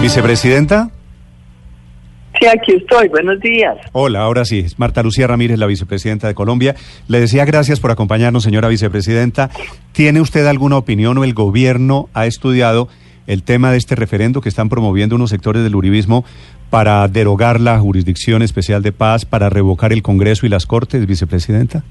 ¿Vicepresidenta? Sí, aquí estoy. Buenos días. Hola, ahora sí. Es Marta Lucía Ramírez, la vicepresidenta de Colombia. Le decía gracias por acompañarnos, señora vicepresidenta. ¿Tiene usted alguna opinión o el gobierno ha estudiado el tema de este referendo que están promoviendo unos sectores del uribismo para derogar la jurisdicción especial de paz, para revocar el Congreso y las Cortes, vicepresidenta?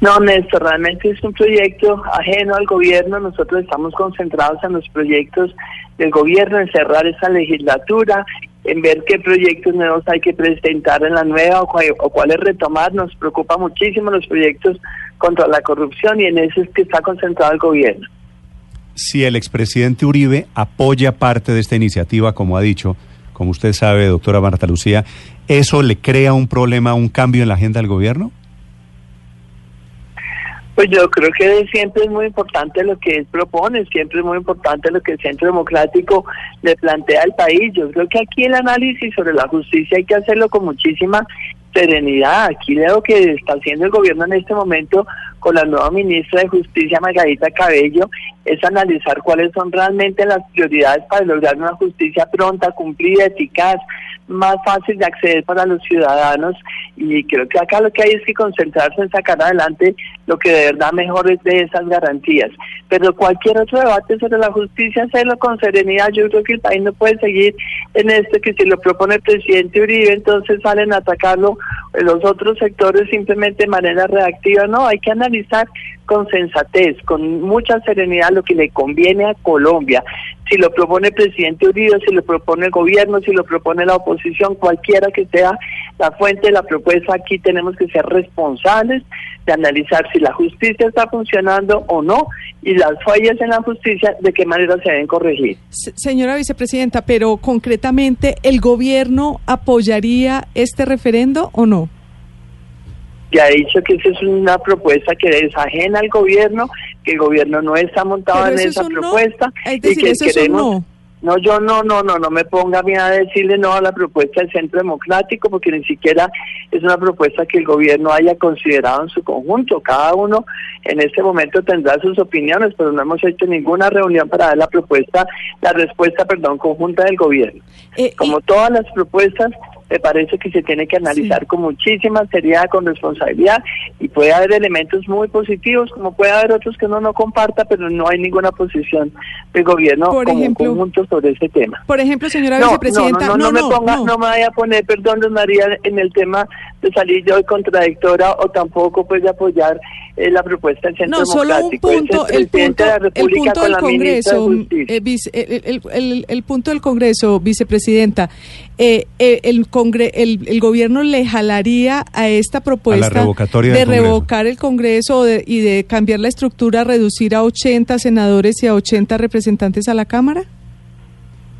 No, Néstor, realmente es un proyecto ajeno al gobierno. Nosotros estamos concentrados en los proyectos del gobierno, en cerrar esa legislatura, en ver qué proyectos nuevos hay que presentar en la nueva o, cuáles retomar. Nos preocupa muchísimo los proyectos contra la corrupción y en eso es que está concentrado el gobierno. Si el expresidente Uribe apoya parte de esta iniciativa, como ha dicho, como usted sabe, doctora Marta Lucía, ¿eso le crea un problema, un cambio en la agenda del gobierno? Pues yo creo que siempre es muy importante lo que él propone, siempre es muy importante lo que el Centro Democrático le plantea al país. Yo creo que aquí el análisis sobre la justicia hay que hacerlo con muchísima serenidad. Aquí lo que está haciendo el gobierno en este momento con la nueva ministra de Justicia, Margarita Cabello, es analizar cuáles son realmente las prioridades para lograr una justicia pronta, cumplida, eficaz, más fácil de acceder para los ciudadanos y creo que acá lo que hay es que concentrarse en sacar adelante lo que de verdad mejor es de esas garantías. Pero cualquier otro debate sobre la justicia, hacerlo con serenidad. Yo creo que el país no puede seguir en este que si lo propone el presidente Uribe, entonces salen a atacarlo los otros sectores simplemente de manera reactiva. No, hay que analizar con sensatez, con mucha serenidad lo que le conviene a Colombia. Si lo propone el presidente Uribe, si lo propone el gobierno, si lo propone la oposición, cualquiera que sea la fuente de la propuesta, aquí tenemos que ser responsables de analizar si la justicia está funcionando o no y las fallas en la justicia, de qué manera se deben corregir. señora vicepresidenta, pero concretamente, ¿el gobierno apoyaría este referendo o no? ya ha dicho que esa es una propuesta que es ajena al gobierno, que el gobierno no está montado en esa propuesta y que queremos... No, yo no, no, no, no me ponga a mí a decirle no a la propuesta del Centro Democrático, porque ni siquiera es una propuesta que el gobierno haya considerado en su conjunto. Cada uno en este momento tendrá sus opiniones, pero no hemos hecho ninguna reunión para dar la propuesta, la respuesta, perdón, conjunta del gobierno. Eh, Como todas las propuestas, me parece que se tiene que analizar con muchísima seriedad, con responsabilidad, y puede haber elementos muy positivos, como puede haber otros que uno no comparta, pero no hay ninguna posición del gobierno como conjunto sobre ese tema. Por ejemplo, señora vicepresidenta, no, no, me ponga, no. me vaya a poner, perdón, María, en el tema de salir yo contradictora o tampoco pues de apoyar eh, la propuesta del Centro no, solo un punto, el, punto, el punto del Congreso, eh, el, el, punto del Congreso, vicepresidenta, eh, eh el, el, gobierno le jalaría a esta propuesta de revocar el Congreso y de cambiar la estructura, reducir a 80 senadores y a 80 representantes a la Cámara?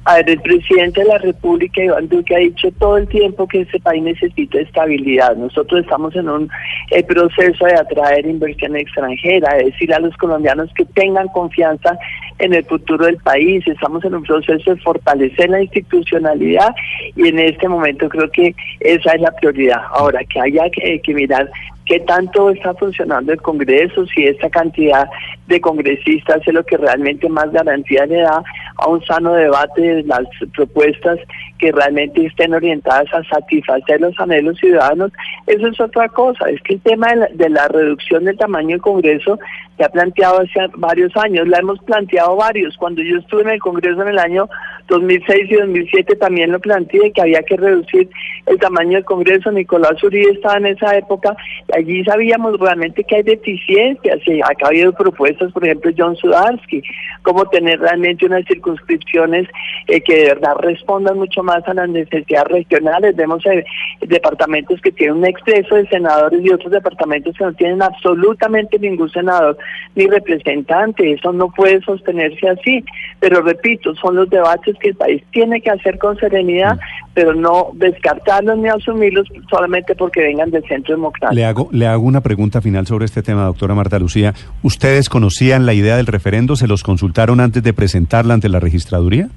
A ver, el presidente de la República, Iván Duque, ha dicho todo el tiempo que este país necesita estabilidad. Nosotros estamos en un eh, proceso de atraer inversión extranjera, de decir a los colombianos que tengan confianza en el futuro del país. Estamos en un proceso de fortalecer la institucionalidad y en este momento creo que esa es la prioridad. Ahora, que haya que, que mirar qué tanto está funcionando el Congreso, si esta cantidad de congresistas es lo que realmente más garantía le da a un sano debate de las propuestas que realmente estén orientadas a satisfacer los anhelos ciudadanos, eso es otra cosa. Es que el tema de la, reducción del tamaño del Congreso se ha planteado hace varios años, la hemos planteado varios. Cuando yo estuve en el Congreso en el año 2006 y 2007 también lo planteé que había que reducir el tamaño del Congreso. Nicolás Uribe estaba en esa época. Allí sabíamos realmente que hay deficiencias. Acá ha habido propuestas, por ejemplo, John Sudarsky, como tener realmente unas circunscripciones eh, que de verdad respondan mucho más a las necesidades regionales. Vemos eh, departamentos que tienen un exceso de senadores y otros departamentos que no tienen absolutamente ningún senador ni representante. Eso no puede sostenerse así. Pero repito, son los debates que el país tiene que hacer con serenidad, mm. pero no descartarlos ni asumirlos solamente porque vengan del centro democrático. Le hago, le hago una pregunta final sobre este tema, doctora Marta Lucía. ¿Ustedes conocían la idea del referendo? ¿Se los consultaron antes de presentarla ante la registraduría?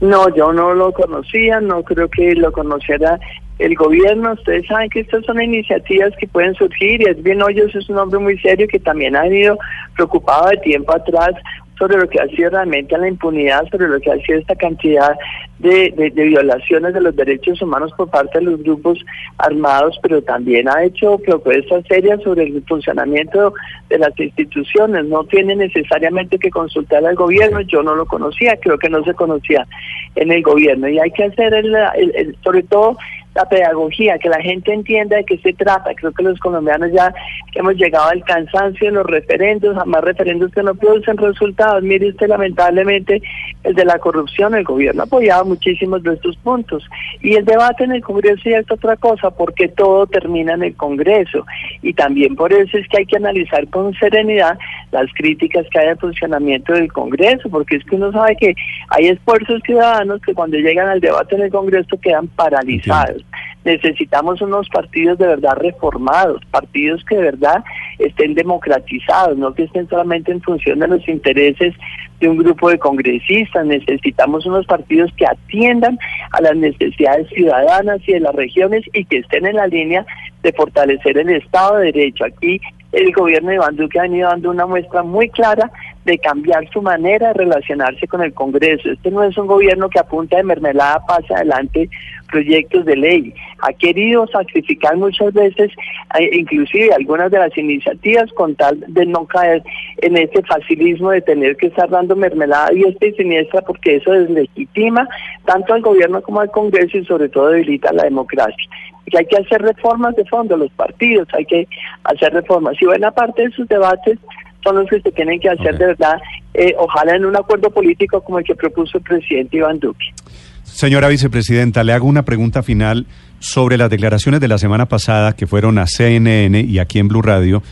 No, yo no lo conocía, no creo que lo conociera el gobierno. Ustedes saben que estas son iniciativas que pueden surgir y es bien Hoyos es un hombre muy serio que también ha ido preocupado de tiempo atrás sobre lo que ha sido realmente la impunidad, sobre lo que ha sido esta cantidad de, de, violaciones de los derechos humanos por parte de los grupos armados, pero también ha hecho propuestas serias sobre el funcionamiento de las instituciones. No tiene necesariamente que consultar al gobierno, yo no lo conocía, creo que no se conocía en el gobierno. Y hay que hacer, el, sobre todo, la pedagogía, que la gente entienda de qué se trata. Creo que los colombianos ya hemos llegado al cansancio en los referendos, a más referendos que no producen resultados. Mire usted, lamentablemente, el de la corrupción, el gobierno ha apoyado muchísimos de estos puntos. Y el debate en el Congreso ya es otra cosa, porque todo termina en el Congreso. Y también por eso es que hay que analizar con serenidad las críticas que hay al funcionamiento del Congreso, porque es que uno sabe que hay esfuerzos ciudadanos que cuando llegan al debate en el Congreso quedan paralizados. Necesitamos unos partidos de verdad reformados, partidos que de verdad estén democratizados, no que estén solamente en función de los intereses de un grupo de congresistas. Necesitamos unos partidos que atiendan a las necesidades ciudadanas y de las regiones y que estén en la línea de fortalecer el Estado de Derecho. Aquí el gobierno de Iván Duque ha venido dando una muestra muy clara de cambiar su manera de relacionarse con el Congreso. Este no es un gobierno que apunta de mermelada pasa adelante proyectos de ley. Ha querido sacrificar muchas veces, eh, inclusive algunas de las iniciativas, con tal de no caer en ese facilismo de tener que estar dando mermelada y esta y siniestra, porque eso deslegitima tanto al gobierno como al Congreso y sobre todo debilita la democracia. Y hay que hacer reformas de fondo, los partidos, hay que hacer reformas. Y buena parte de sus debates son los que se tienen que hacer de verdad, eh, ojalá en un acuerdo político como el que propuso el presidente Iván Duque. Señora vicepresidenta, le hago una pregunta final sobre las declaraciones de la semana pasada que fueron a CNN y aquí en Blue Radio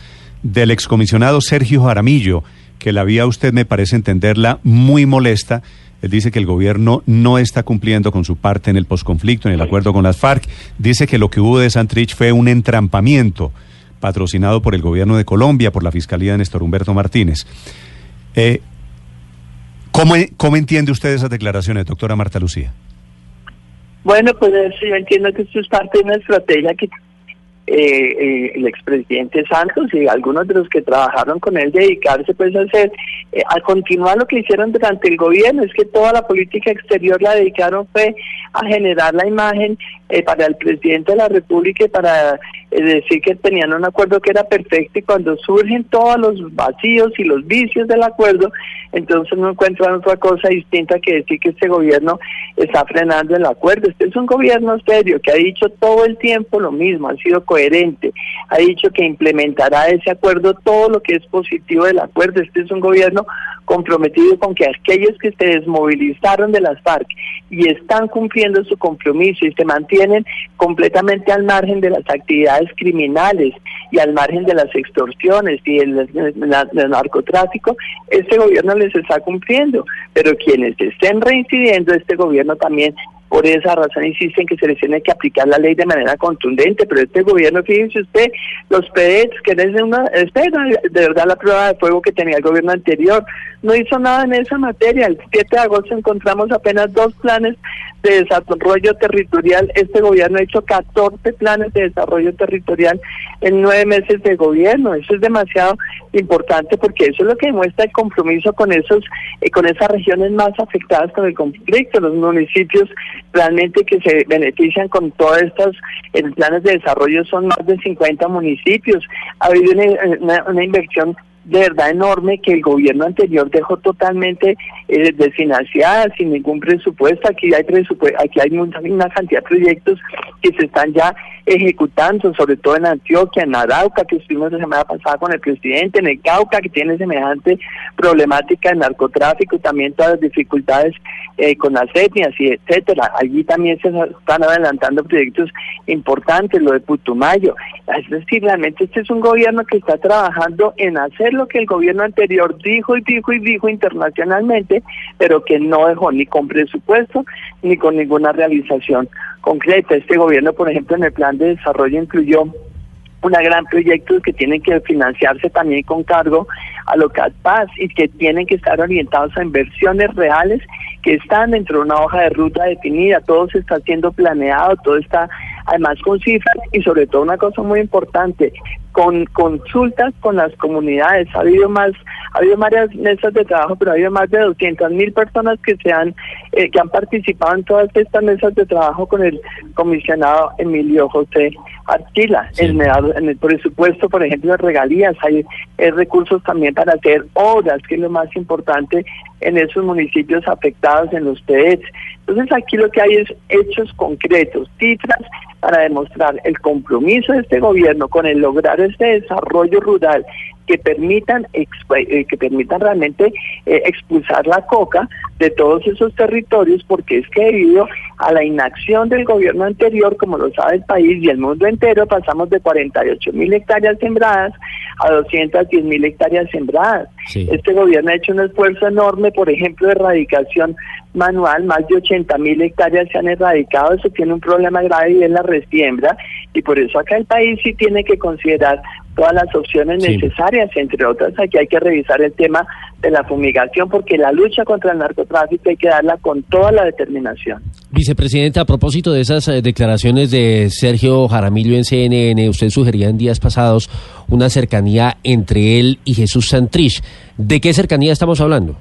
del excomisionado Sergio Jaramillo, que la vía usted me parece entenderla muy molesta. Él dice que el gobierno no está cumpliendo con su parte en el posconflicto, en el acuerdo con las FARC. Dice que lo que hubo de Santrich fue un entrampamiento patrocinado por el gobierno de Colombia, por la Fiscalía de Néstor Humberto Martínez. Eh, ¿cómo, ¿Cómo entiende usted esas declaraciones, doctora Marta Lucía? Bueno, pues yo entiendo que esto es parte de una estrategia que eh, eh, el expresidente Santos y algunos de los que trabajaron con él dedicarse pues a hacer, eh, a continuar lo que hicieron durante el gobierno, es que toda la política exterior la dedicaron fue a generar la imagen eh, para el presidente de la República y para decir que tenían un acuerdo que era perfecto y cuando surgen todos los vacíos y los vicios del acuerdo, entonces no encuentran otra cosa distinta que decir que este gobierno está frenando el acuerdo. Este es un gobierno serio que ha dicho todo el tiempo lo mismo, ha sido coherente, ha dicho que implementará ese acuerdo todo lo que es positivo del acuerdo. Este es un gobierno comprometido con que aquellos que se desmovilizaron de las FARC y están cumpliendo su compromiso y se mantienen completamente al margen de las actividades criminales y al margen de las extorsiones y el, narcotráfico, este gobierno les está cumpliendo. Pero quienes estén reincidiendo, este gobierno también por esa razón insisten que se les tiene que aplicar la ley de manera contundente, pero este gobierno, fíjense usted, los PEDs, que es una, este de verdad la prueba de fuego que tenía el gobierno anterior, no hizo nada en esa materia. El 7 de agosto encontramos apenas dos planes de desarrollo territorial. Este gobierno ha hecho 14 planes de desarrollo territorial en nueve meses de gobierno. Eso es demasiado importante porque eso es lo que demuestra el compromiso con esos, eh, con esas regiones más afectadas con el conflicto, los municipios realmente que se benefician con todas estas planes de desarrollo son más de 50 municipios. Ha habido una inversión de verdad enorme que el gobierno anterior dejó totalmente eh, desfinanciada, sin ningún presupuesto. Aquí hay presupuesto, aquí hay una cantidad de proyectos que se están ya ejecutando, sobre todo en Antioquia, en Arauca, que estuvimos la semana pasada con el presidente, en el Cauca, que tiene semejante problemática de narcotráfico, también todas las dificultades eh, con las etnias y etcétera. Allí también se están adelantando proyectos importantes, lo de Putumayo. Es decir, realmente este es un gobierno que está trabajando en hacer lo que el gobierno anterior dijo y dijo y dijo internacionalmente, pero que no dejó ni con presupuesto ni con ninguna realización concreta. Este gobierno, por ejemplo, en el plan de desarrollo incluyó una gran proyecto que tienen que financiarse también con cargo a Local Paz y que tienen que estar orientados a inversiones reales que están dentro de una hoja de ruta definida, todo se está siendo planeado, todo está además con cifras y sobre todo una cosa muy importante, con consultas con las comunidades. Ha habido más, ha habido varias mesas de trabajo, pero ha habido más de 200 mil personas que se han, eh, que han participado en todas estas mesas de trabajo con el comisionado Emilio José Artila. En, el, presupuesto, por ejemplo, de regalías, hay, hay recursos también para hacer obras, que es lo más importante en esos municipios afectados en los PEDs. Entonces aquí lo que hay es hechos concretos, cifras para demostrar el compromiso de este gobierno con el lograr este desarrollo rural que permitan eh, que permitan realmente eh, expulsar la coca de todos esos territorios porque es que debido a la inacción del gobierno anterior, como lo sabe el país y el mundo entero, pasamos de 48 mil hectáreas sembradas a 210 mil hectáreas sembradas. Este gobierno ha hecho un esfuerzo enorme, por ejemplo, de erradicación manual, más de 80 mil hectáreas se han erradicado, eso tiene un problema grave y es la resiembra, y por eso acá el país sí tiene que considerar todas las opciones necesarias, entre otras aquí hay que revisar el tema de la fumigación porque la lucha contra el narcotráfico hay que darla con toda la determinación. Vicepresidenta, a propósito de esas eh, declaraciones de Sergio Jaramillo en CNN, usted sugería en días pasados una cercanía entre él y Jesús Santrich. ¿De qué cercanía estamos hablando?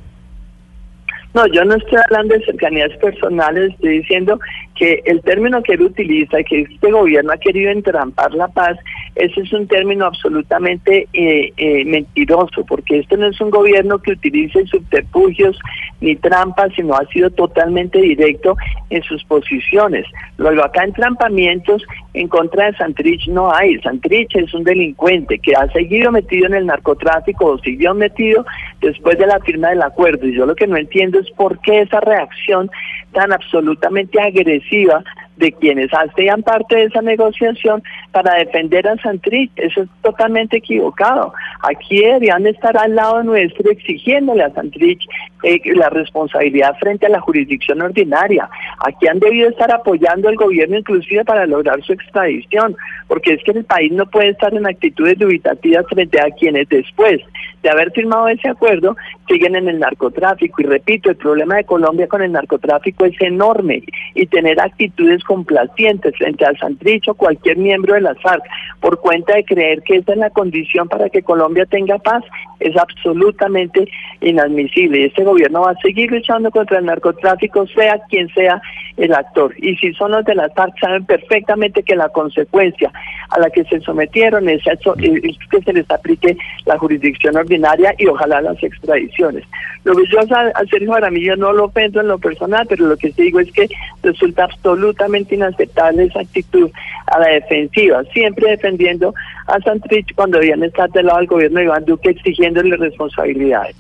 No, yo no estoy hablando de cercanías personales, estoy diciendo que el término que él utiliza, que este gobierno ha querido entrampar la paz, ese es un término absolutamente eh, eh, mentiroso, porque este no es un gobierno que utilice subterfugios ni trampas, sino ha sido totalmente directo en sus posiciones. Luego acá entrampamientos en contra de Santrich no hay. Santrich es un delincuente que ha seguido metido en el narcotráfico o siguió metido después de la firma del acuerdo. Y yo lo que no entiendo es por qué esa reacción tan absolutamente agresiva ofensiva de quienes hacían parte de esa negociación para defender a Santrich. Eso es totalmente equivocado. Aquí deberían estar al lado nuestro exigiéndole a Santrich eh, la responsabilidad frente a la jurisdicción ordinaria. Aquí han debido estar apoyando al gobierno inclusive para lograr su extradición, porque es que el país no puede estar en actitudes dubitativas frente a quienes después de haber firmado ese acuerdo siguen en el narcotráfico. Y repito, el problema de Colombia con el narcotráfico es enorme y tener actitudes complacientes frente al Santrich o cualquier miembro de la FARC por cuenta de creer que esa es la condición para que Colombia tenga paz es absolutamente inadmisible. Y este gobierno va a seguir luchando contra el narcotráfico, sea quien sea el actor. Y si son los de la FARC, saben perfectamente que la consecuencia a la que se sometieron es, que se les aplique la jurisdicción ordinaria y ojalá las extradiciones. Lo que yo a Sergio Jaramillo no lo ofendo en lo personal, pero lo que sí digo es que resulta absolutamente inaceptable esa actitud a la defensiva, siempre defendiendo a Santrich cuando debían estar del lado del gobierno de Iván Duque exigiéndole responsabilidades.